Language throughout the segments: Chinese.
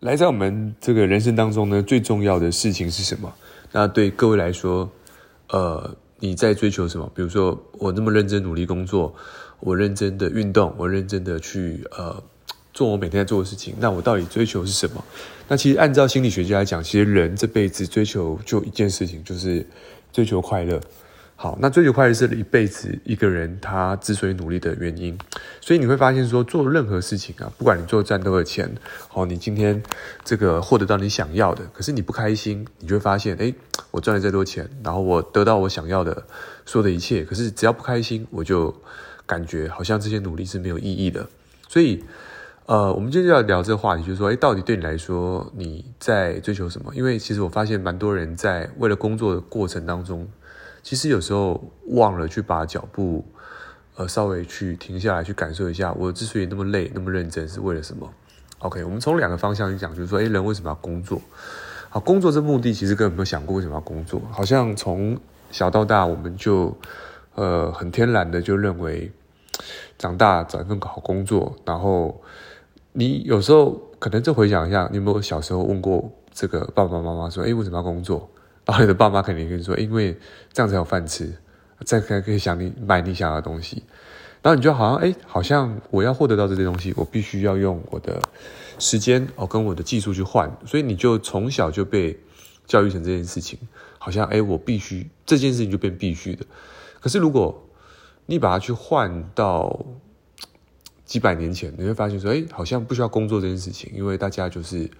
来，在我们这个人生当中呢，最重要的事情是什么？那对各位来说，呃，你在追求什么？比如说，我那么认真努力工作，我认真的运动，我认真的去呃做我每天在做的事情。那我到底追求是什么？那其实按照心理学家来讲，其实人这辈子追求就一件事情，就是追求快乐。好，那追求快乐是一辈子一个人他之所以努力的原因，所以你会发现说，做任何事情啊，不管你做赚多少钱，好，你今天这个获得到你想要的，可是你不开心，你就会发现，诶，我赚了再多钱，然后我得到我想要的所有的一切，可是只要不开心，我就感觉好像这些努力是没有意义的。所以，呃，我们今天就要聊这个话题，就是说，诶，到底对你来说你在追求什么？因为其实我发现蛮多人在为了工作的过程当中。其实有时候忘了去把脚步，呃，稍微去停下来，去感受一下，我之所以那么累，那么认真，是为了什么？OK，我们从两个方向去讲，就是说，诶，人为什么要工作？好，工作这目的其实根本没有想过为什么要工作，好像从小到大，我们就呃很天然的就认为，长大找一份好工作，然后你有时候可能就回想一下，你有没有小时候问过这个爸爸妈妈说，诶，为什么要工作？然后你的爸妈肯定跟你说，因为这样才有饭吃，这样才可以想你买你想要的东西。然后你就好像，哎，好像我要获得到这些东西，我必须要用我的时间哦，跟我的技术去换。所以你就从小就被教育成这件事情，好像哎，我必须这件事情就变必须的。可是如果你把它去换到几百年前，你会发现说，哎，好像不需要工作这件事情，因为大家就是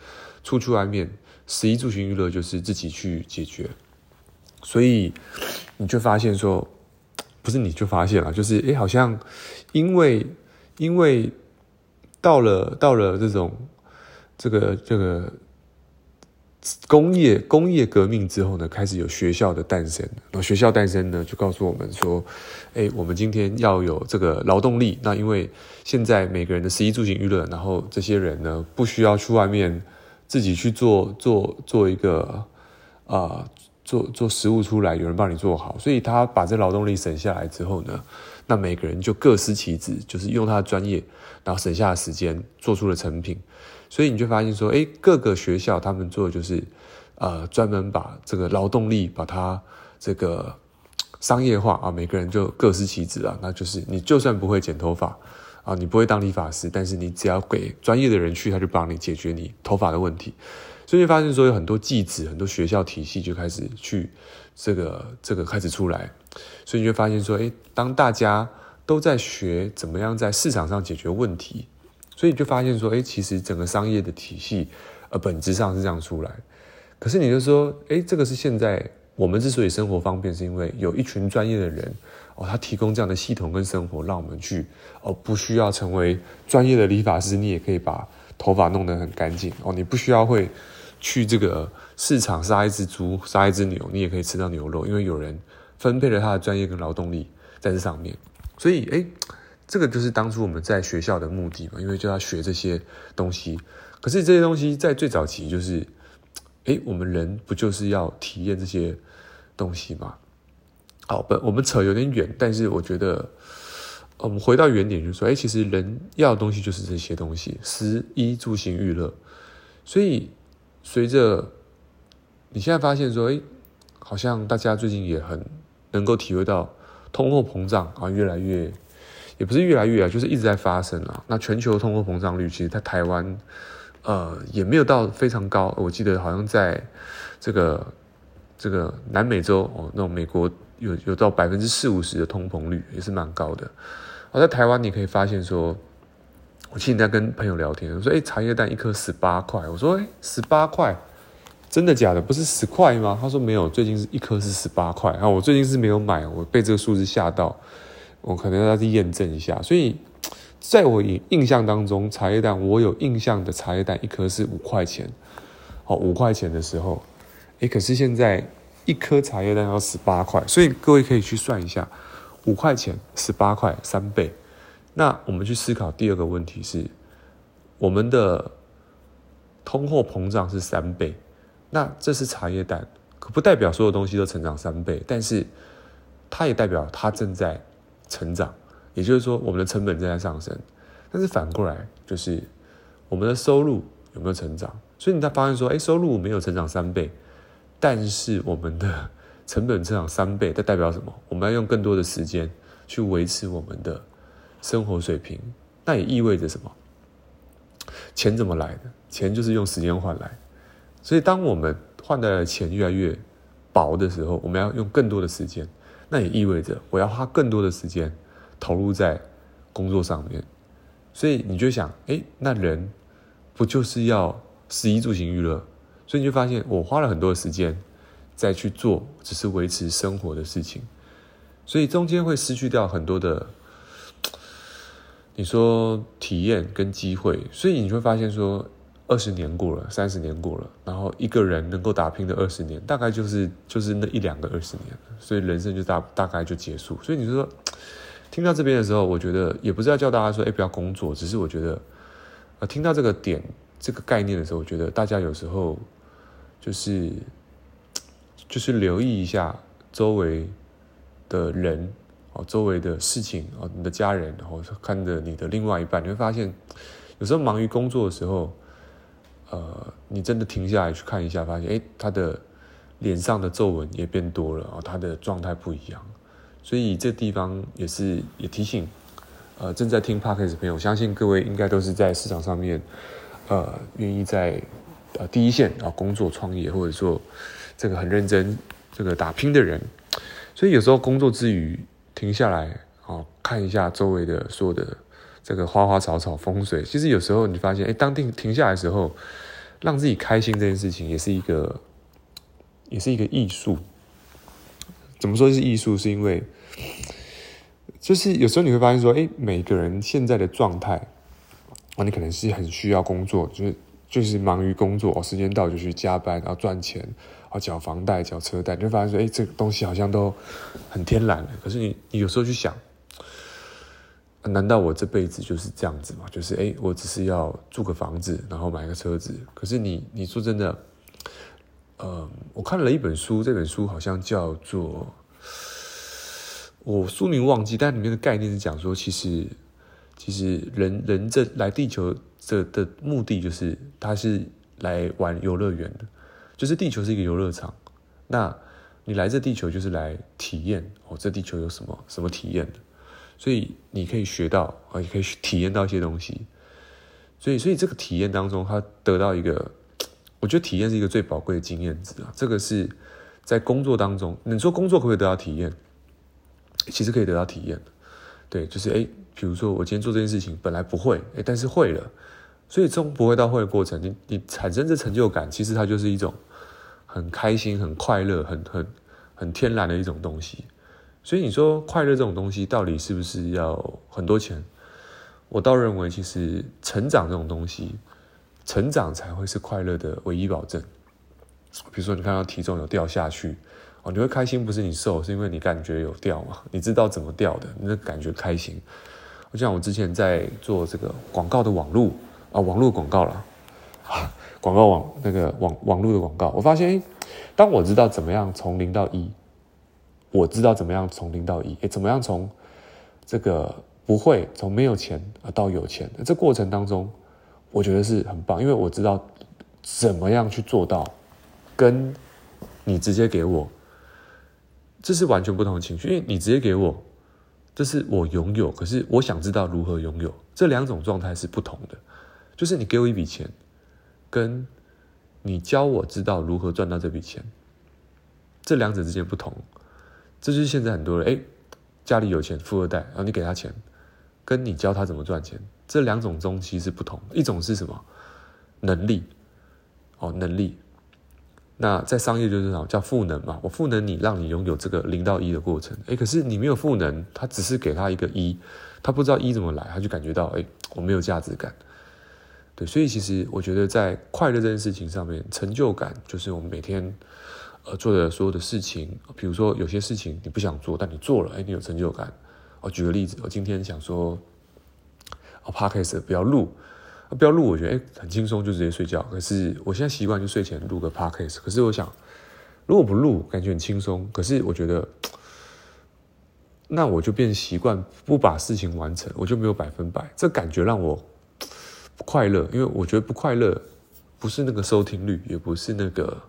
出去外面。十一住行娱乐就是自己去解决，所以你就发现说，不是你就发现了，就是诶，好像因为因为到了到了这种这个这个工业工业革命之后呢，开始有学校的诞生，然后学校诞生呢，就告诉我们说，诶，我们今天要有这个劳动力。那因为现在每个人的十一住行娱乐，然后这些人呢，不需要去外面。自己去做做做一个啊、做做食物出来，有人帮你做好，所以他把这劳动力省下来之后呢，那每个人就各司其职，就是用他的专业，然后省下的时间做出了成品。所以你就发现说，诶，各个学校他们做的就是呃，专门把这个劳动力把它这个商业化啊，每个人就各司其职啊，那就是你就算不会剪头发。啊，你不会当理发师，但是你只要给专业的人去，他就帮你解决你头发的问题。所以你发现说，有很多技职、很多学校体系就开始去这个这个开始出来。所以你就发现说，诶，当大家都在学怎么样在市场上解决问题，所以你就发现说，诶，其实整个商业的体系，呃，本质上是这样出来。可是你就说，诶，这个是现在我们之所以生活方便，是因为有一群专业的人。哦，他提供这样的系统跟生活，让我们去哦，不需要成为专业的理发师，你也可以把头发弄得很干净哦。你不需要会去这个市场杀一只猪、杀一只牛，你也可以吃到牛肉，因为有人分配了他的专业跟劳动力在这上面。所以，诶，这个就是当初我们在学校的目的嘛，因为就要学这些东西。可是这些东西在最早期就是，诶，我们人不就是要体验这些东西吗？好，不，我们扯有点远，但是我觉得，我们回到原点，就是说，哎，其实人要的东西就是这些东西，食衣住行娱乐。所以，随着你现在发现说，哎，好像大家最近也很能够体会到通货膨胀啊，越来越，也不是越来越啊，就是一直在发生啊。那全球通货膨胀率，其实在台湾，呃，也没有到非常高。我记得好像在这个这个南美洲哦，那种美国。有有到百分之四五十的通膨率，也是蛮高的。而在台湾，你可以发现说，我现在跟朋友聊天，我说：“哎，茶叶蛋一颗十八块。”我说：“哎，十八块，真的假的？不是十块吗？”他说：“没有，最近是一颗是十八块。”啊，我最近是没有买，我被这个数字吓到，我可能要去验证一下。所以，在我印象当中，茶叶蛋我有印象的茶叶蛋一颗是五块钱，哦，五块钱的时候，哎，可是现在。一颗茶叶蛋要十八块，所以各位可以去算一下，五块钱十八块三倍。那我们去思考第二个问题是，我们的通货膨胀是三倍，那这是茶叶蛋，可不代表所有东西都成长三倍，但是它也代表它正在成长，也就是说我们的成本正在上升。但是反过来就是我们的收入有没有成长？所以你才发现说，哎，收入没有成长三倍，但是我们的成本增长三倍，这代表什么？我们要用更多的时间去维持我们的生活水平，那也意味着什么？钱怎么来的？钱就是用时间换来。所以，当我们换的钱越来越薄的时候，我们要用更多的时间，那也意味着我要花更多的时间投入在工作上面。所以你就想，哎，那人不就是要食衣住行娱乐？所以你就发现，我花了很多时间再去做，只是维持生活的事情，所以中间会失去掉很多的，你说体验跟机会。所以你会发现说。二十年过了，三十年过了，然后一个人能够打拼的二十年，大概就是就是那一两个二十年，所以人生就大大概就结束。所以你说听到这边的时候，我觉得也不是要叫大家说，哎，不要工作，只是我觉得，呃，听到这个点这个概念的时候，我觉得大家有时候就是 就是留意一下周围的人哦，周围的事情哦，你的家人，然后看着你的另外一半，你会发现有时候忙于工作的时候。呃，你真的停下来去看一下，发现诶，他的脸上的皱纹也变多了啊，他的状态不一样。所以这地方也是也提醒，呃，正在听 Podcast 的朋友，相信各位应该都是在市场上面，呃，愿意在呃第一线啊工作创业，或者说这个很认真这个打拼的人。所以有时候工作之余停下来啊，看一下周围的所有的。这个花花草草风水，其实有时候你发现，哎，当停停下来的时候，让自己开心这件事情，也是一个，也是一个艺术。怎么说是艺术？是因为，就是有时候你会发现说，哎，每个人现在的状态，啊，你可能是很需要工作，就是就是忙于工作，哦，时间到就去加班，然后赚钱，啊，缴房贷、缴车贷，就发现说，哎，这个东西好像都很天然的。可是你你有时候去想。难道我这辈子就是这样子吗？就是哎，我只是要住个房子，然后买个车子。可是你，你说真的，呃，我看了一本书，这本书好像叫做，我书名忘记，但里面的概念是讲说，其实，其实人人这来地球这的目的就是，他是来玩游乐园的，就是地球是一个游乐场。那你来这地球就是来体验哦，这地球有什么什么体验的？所以你可以学到啊，也可以体验到一些东西。所以，所以这个体验当中，他得到一个，我觉得体验是一个最宝贵的经验值啊。这个是在工作当中，你说工作可不可以得到体验？其实可以得到体验。对，就是诶，比如说我今天做这件事情本来不会，哎，但是会了。所以从不会到会的过程，你你产生这成就感，其实它就是一种很开心、很快乐、很很很天然的一种东西。所以你说快乐这种东西到底是不是要很多钱？我倒认为，其实成长这种东西，成长才会是快乐的唯一保证。比如说，你看到体重有掉下去，哦，你会开心，不是你瘦，是因为你感觉有掉嘛？你知道怎么掉的，你那感觉开心。就像我之前在做这个广告的网络啊，网络广告了啊，广告网那个网网络的广告，我发现，当我知道怎么样从零到一。我知道怎么样从零到一，怎么样从这个不会从没有钱啊到有钱，这过程当中，我觉得是很棒，因为我知道怎么样去做到，跟你直接给我，这是完全不同的情绪，因为你直接给我，这是我拥有，可是我想知道如何拥有，这两种状态是不同的，就是你给我一笔钱，跟你教我知道如何赚到这笔钱，这两者之间不同。这就是现在很多人，哎，家里有钱，富二代，然后你给他钱，跟你教他怎么赚钱，这两种东西是不同。一种是什么？能力，哦，能力。那在商业就是什么？叫赋能嘛。我赋能你，让你拥有这个零到一的过程。哎，可是你没有赋能，他只是给他一个一，他不知道一怎么来，他就感觉到，哎，我没有价值感。对，所以其实我觉得在快乐这件事情上面，成就感就是我们每天。呃，做的所有的事情，比如说有些事情你不想做，但你做了，哎，你有成就感。我举个例子，我今天想说，哦，Podcast 不要录，不要录，我觉得哎很轻松，就直接睡觉。可是我现在习惯就睡前录个 Podcast。可是我想，如果不录，感觉很轻松。可是我觉得，那我就变习惯不把事情完成，我就没有百分百。这感觉让我不快乐，因为我觉得不快乐。不是那个收听率，也不是那个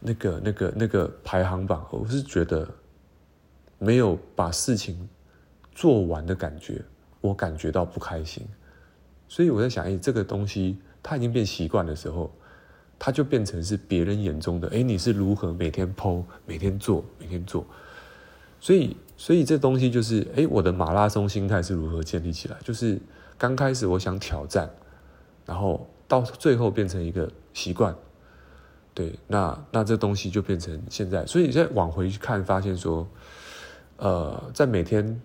那个那个那个排行榜，我是觉得没有把事情做完的感觉，我感觉到不开心。所以我在想，哎，这个东西它已经变习惯的时候，它就变成是别人眼中的，哎，你是如何每天 po，每天做，每天做。所以，所以这东西就是，哎，我的马拉松心态是如何建立起来？就是刚开始我想挑战，然后到最后变成一个习惯。对，那那这东西就变成现在。所以再往回去看，发现说，呃，在每天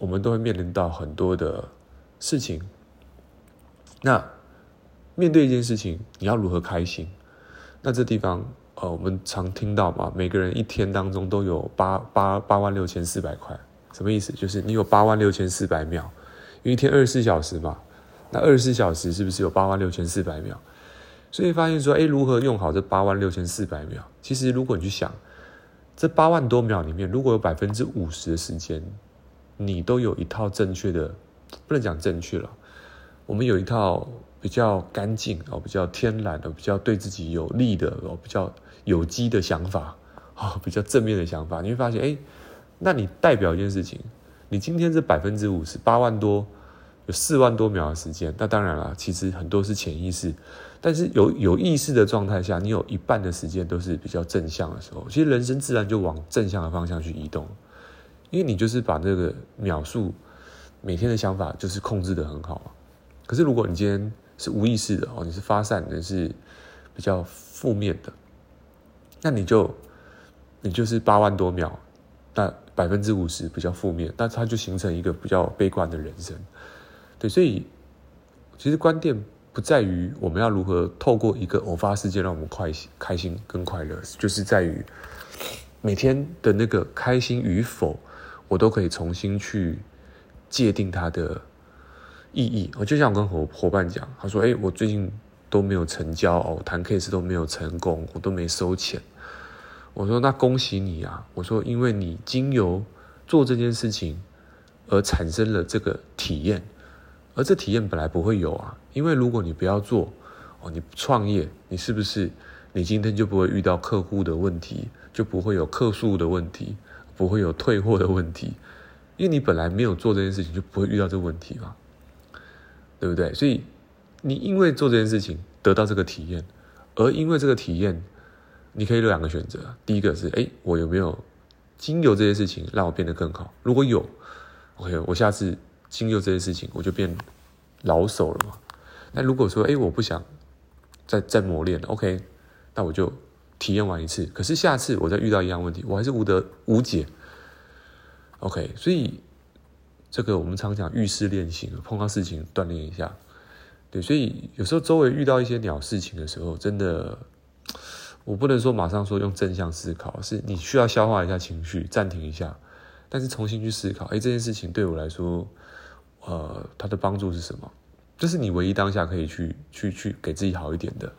我们都会面临到很多的事情。那面对一件事情，你要如何开心？那这地方。呃，我们常听到嘛，每个人一天当中都有八八八万六千四百块，什么意思？就是你有八万六千四百秒，因为一天二十四小时嘛，那二十四小时是不是有八万六千四百秒？所以发现说，哎，如何用好这八万六千四百秒？其实如果你去想，这八万多秒里面，如果有百分之五十的时间，你都有一套正确的，不能讲正确了，我们有一套比较干净哦，比较天然的，比较对自己有利的哦，比较。有机的想法啊，比较正面的想法，你会发现，哎，那你代表一件事情，你今天这百分之五十八万多，有四万多秒的时间，那当然了，其实很多是潜意识，但是有有意识的状态下，你有一半的时间都是比较正向的时候，其实人生自然就往正向的方向去移动，因为你就是把那个秒数每天的想法就是控制得很好。可是如果你今天是无意识的哦，你是发散的，是比较负面的。那你就，你就是八万多秒，那百分之五十比较负面，那它就形成一个比较悲观的人生，对，所以其实关键不在于我们要如何透过一个偶发事件让我们快、开心跟快乐，就是在于每天的那个开心与否，我都可以重新去界定它的意义。我就像我跟伙伙伴讲，他说：“哎，我最近都没有成交哦，谈 case 都没有成功，我都没收钱。”我说：“那恭喜你啊！”我说：“因为你经由做这件事情而产生了这个体验，而这体验本来不会有啊。因为如果你不要做哦，你创业，你是不是你今天就不会遇到客户的问题，就不会有客诉的问题，不会有退货的问题？因为你本来没有做这件事情，就不会遇到这个问题嘛，对不对？所以你因为做这件事情得到这个体验，而因为这个体验。”你可以有两个选择，第一个是，哎，我有没有经由这些事情让我变得更好？如果有，OK，我下次经由这些事情，我就变老手了嘛。那如果说，哎，我不想再再磨练了，OK，那我就体验完一次。可是下次我再遇到一样问题，我还是无得无解。OK，所以这个我们常讲遇事练心，碰到事情锻炼一下。对，所以有时候周围遇到一些鸟事情的时候，真的。我不能说马上说用正向思考，是你需要消化一下情绪，暂停一下，但是重新去思考，哎，这件事情对我来说，呃，它的帮助是什么？这是你唯一当下可以去去去给自己好一点的，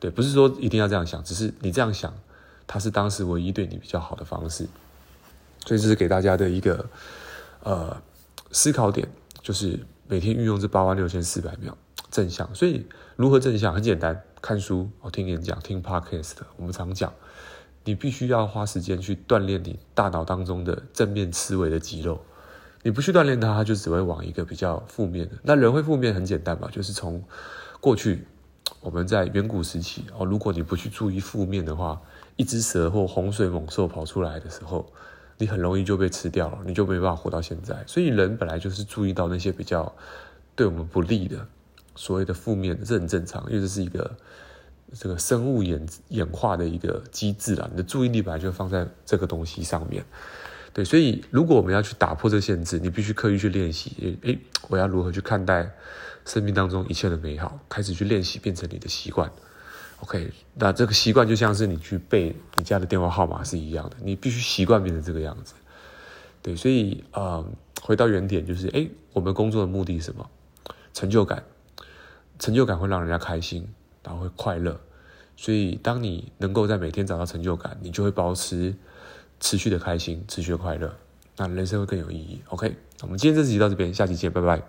对，不是说一定要这样想，只是你这样想，它是当时唯一对你比较好的方式。所以这是给大家的一个呃思考点，就是每天运用这八万六千四百秒正向。所以如何正向？很简单。看书哦，听演讲，听 podcast。我们常讲，你必须要花时间去锻炼你大脑当中的正面思维的肌肉。你不去锻炼它，它就只会往一个比较负面的。那人会负面很简单嘛，就是从过去我们在远古时期哦，如果你不去注意负面的话，一只蛇或洪水猛兽跑出来的时候，你很容易就被吃掉了，你就没办法活到现在。所以人本来就是注意到那些比较对我们不利的。所谓的负面的，这很正常，因为这是一个这个生物演演化的一个机制啦。你的注意力本来就放在这个东西上面，对，所以如果我们要去打破这限制，你必须刻意去练习。诶，我要如何去看待生命当中一切的美好？开始去练习，变成你的习惯。OK，那这个习惯就像是你去背你家的电话号码是一样的，你必须习惯变成这个样子。对，所以啊、回到原点，就是诶，我们工作的目的是什么？成就感。成就感会让人家开心，然后会快乐，所以当你能够在每天找到成就感，你就会保持持续的开心，持续的快乐，那人生会更有意义。OK，我们今天这集到这边，下期见，拜拜。